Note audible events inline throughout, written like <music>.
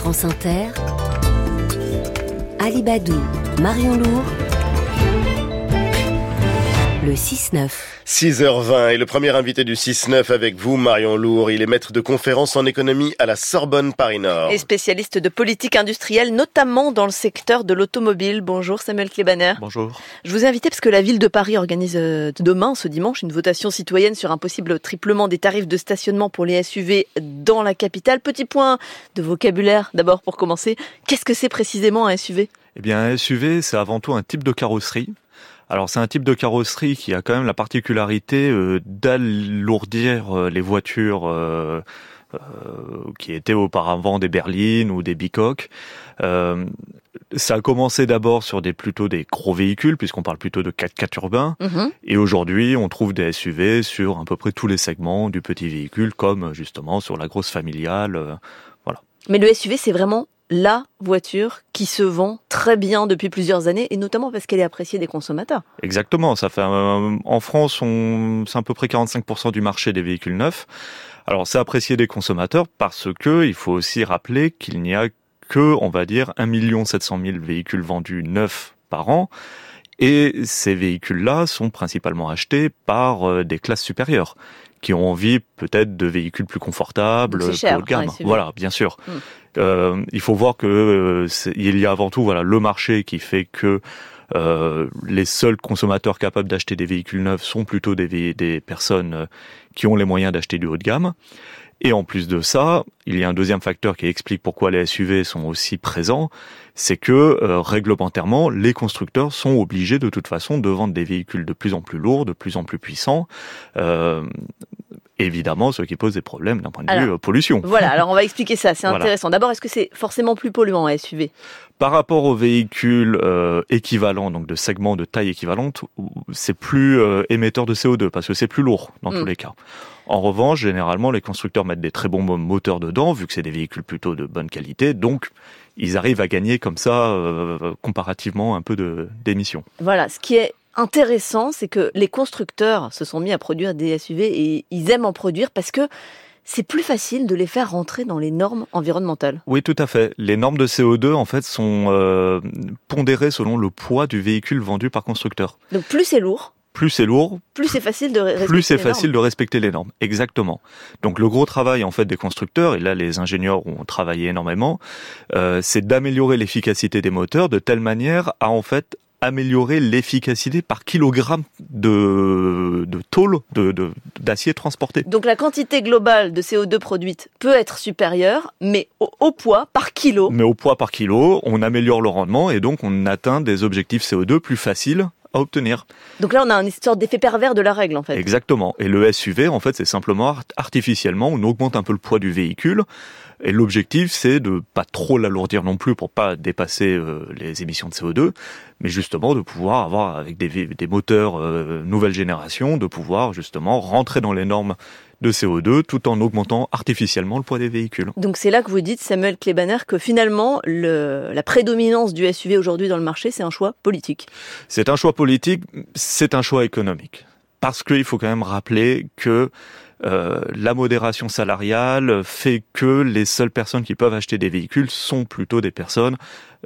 France Inter, Alibadou, Marion Lourd, le 6-9. 6h20 et le premier invité du 6-9 avec vous, Marion Lourd. Il est maître de conférences en économie à la Sorbonne Paris-Nord. Et spécialiste de politique industrielle, notamment dans le secteur de l'automobile. Bonjour Samuel Klebaner. Bonjour. Je vous ai invité parce que la ville de Paris organise euh, demain, ce dimanche, une votation citoyenne sur un possible triplement des tarifs de stationnement pour les SUV dans la capitale. Petit point de vocabulaire d'abord pour commencer. Qu'est-ce que c'est précisément un SUV Eh bien, un SUV, c'est avant tout un type de carrosserie alors c'est un type de carrosserie qui a quand même la particularité euh, d'alourdir euh, les voitures euh, qui étaient auparavant des berlines ou des bicoques. ça a commencé d'abord sur des plutôt des gros véhicules puisqu'on parle plutôt de 4x4 urbains mhm. et aujourd'hui on trouve des SUV sur à peu près tous les segments du petit véhicule comme justement sur la grosse familiale voilà. Mais le SUV c'est vraiment la voiture qui se vend très bien depuis plusieurs années et notamment parce qu'elle est appréciée des consommateurs. Exactement, ça fait euh, en France, c'est à peu près 45% du marché des véhicules neufs. Alors c'est apprécié des consommateurs parce que il faut aussi rappeler qu'il n'y a que, on va dire, 1 700 000 véhicules vendus neufs par an. Et ces véhicules-là sont principalement achetés par euh, des classes supérieures qui ont envie peut-être de véhicules plus confortables, plus haut de gamme. voilà, bien sûr. Hmm. Euh, il faut voir que euh, il y a avant tout voilà le marché qui fait que euh, les seuls consommateurs capables d'acheter des véhicules neufs sont plutôt des, des personnes euh, qui ont les moyens d'acheter du haut de gamme. Et en plus de ça, il y a un deuxième facteur qui explique pourquoi les SUV sont aussi présents, c'est que euh, réglementairement, les constructeurs sont obligés de toute façon de vendre des véhicules de plus en plus lourds, de plus en plus puissants. Euh, évidemment, ce qui pose des problèmes d'un point de vue euh, pollution. Voilà, alors on va <laughs> expliquer ça, c'est intéressant. D'abord, est-ce que c'est forcément plus polluant un SUV Par rapport aux véhicules euh, équivalents, donc de segments de taille équivalente, c'est plus euh, émetteur de CO2 parce que c'est plus lourd dans tous mm. les cas. En revanche, généralement, les constructeurs mettent des très bons moteurs dedans, vu que c'est des véhicules plutôt de bonne qualité, donc ils arrivent à gagner comme ça euh, comparativement un peu d'émissions. Voilà, ce qui est intéressant, c'est que les constructeurs se sont mis à produire des SUV et ils aiment en produire parce que c'est plus facile de les faire rentrer dans les normes environnementales. Oui, tout à fait. Les normes de CO2, en fait, sont euh, pondérées selon le poids du véhicule vendu par constructeur. Donc plus c'est lourd, plus c'est lourd, plus c'est facile de respecter plus c'est facile de respecter les normes. Exactement. Donc le gros travail en fait des constructeurs et là les ingénieurs ont travaillé énormément, euh, c'est d'améliorer l'efficacité des moteurs de telle manière à en fait améliorer l'efficacité par kilogramme de, de tôle, de, d'acier transporté. Donc la quantité globale de CO2 produite peut être supérieure, mais au, poids par kilo. Mais au poids par kilo, on améliore le rendement et donc on atteint des objectifs CO2 plus faciles à obtenir. Donc là, on a une sorte d'effet pervers de la règle, en fait. Exactement. Et le SUV, en fait, c'est simplement artificiellement, on augmente un peu le poids du véhicule et l'objectif, c'est de pas trop l'alourdir non plus pour pas dépasser euh, les émissions de CO2, mais justement de pouvoir avoir avec des, des moteurs euh, nouvelle génération, de pouvoir justement rentrer dans les normes de CO2 tout en augmentant artificiellement le poids des véhicules. Donc c'est là que vous dites, Samuel Klebaner, que finalement le, la prédominance du SUV aujourd'hui dans le marché, c'est un choix politique. C'est un choix politique, c'est un choix économique. Parce qu'il faut quand même rappeler que euh, la modération salariale fait que les seules personnes qui peuvent acheter des véhicules sont plutôt des personnes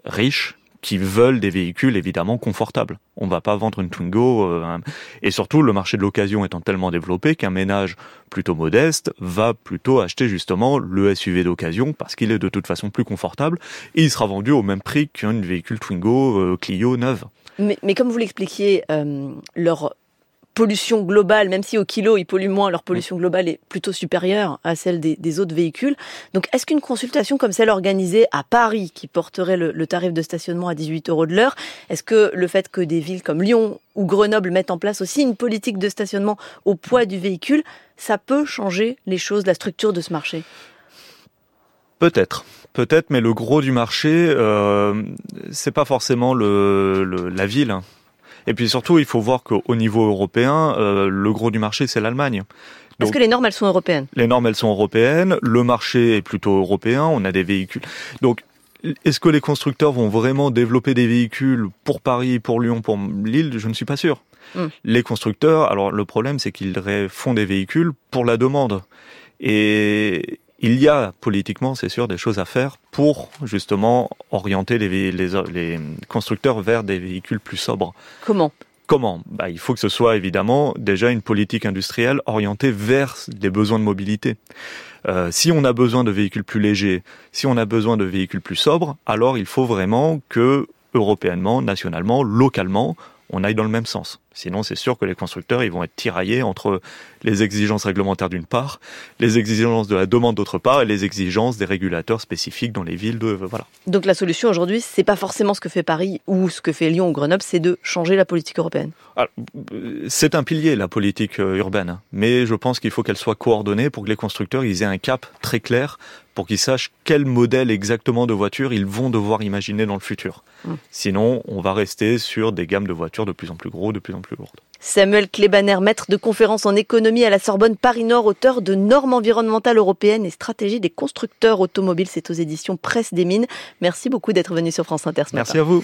riches qui veulent des véhicules évidemment confortables. On va pas vendre une Twingo euh, et surtout le marché de l'occasion étant tellement développé qu'un ménage plutôt modeste va plutôt acheter justement le SUV d'occasion parce qu'il est de toute façon plus confortable et il sera vendu au même prix qu'un véhicule Twingo euh, Clio neuve. Mais, mais comme vous l'expliquiez, leur pollution globale, même si au kilo ils polluent moins, leur pollution globale est plutôt supérieure à celle des, autres véhicules. Donc est-ce qu'une consultation comme celle organisée à Paris, qui porterait le, tarif de stationnement à 18 euros de l'heure, est-ce que le fait que des villes comme Lyon ou Grenoble mettent en place aussi une politique de stationnement au poids du véhicule, ça peut changer les choses, la structure de ce marché? Peut-être, peut-être, mais le gros du marché, euh, c'est pas forcément le, la ville. Et puis surtout, il faut voir qu'au niveau européen, euh, le gros du marché, c'est l'Allemagne. Parce que les normes, elles sont européennes? Les normes, elles sont européennes. Le marché est plutôt européen. On a des véhicules. Donc, est-ce que les constructeurs vont vraiment développer des véhicules pour Paris, pour Lyon, pour Lille? Je ne suis pas sûr. Hmm. Les constructeurs, alors le problème, c'est qu'ils font des véhicules pour la demande. Et il y a politiquement, c'est sûr, des choses à faire pour justement orienter les, les, les constructeurs vers des véhicules plus sobres. Comment? Comment? Bah, Il faut que ce soit évidemment déjà une politique industrielle orientée vers des besoins de mobilité. Euh, si on a besoin de véhicules plus légers, si on a besoin de véhicules plus sobres, alors il faut vraiment que européennement, nationalement, localement, on aille dans le même sens. Sinon, c'est sûr que les constructeurs, ils vont être tiraillés entre les exigences réglementaires d'une part, les exigences de la demande d'autre part, et les exigences des régulateurs spécifiques dans les villes de voilà. Donc la solution aujourd'hui, c'est pas forcément ce que fait Paris ou ce que fait Lyon ou Grenoble, c'est de changer la politique européenne. C'est un pilier la politique euh, urbaine, mais je pense qu'il faut qu'elle soit coordonnée pour que les constructeurs ils aient un cap très clair pour qu'ils sachent quel modèle exactement de voiture ils vont devoir imaginer dans le futur. Hum. Sinon, on va rester sur des gammes de voitures de plus en plus gros, de plus en plus Samuel Klebaner, maître de conférence en économie à la Sorbonne Paris-Nord, auteur de Normes environnementales européennes et stratégie des constructeurs automobiles. C'est aux éditions Presse des Mines. Merci beaucoup d'être venu sur France Inter Merci à vous.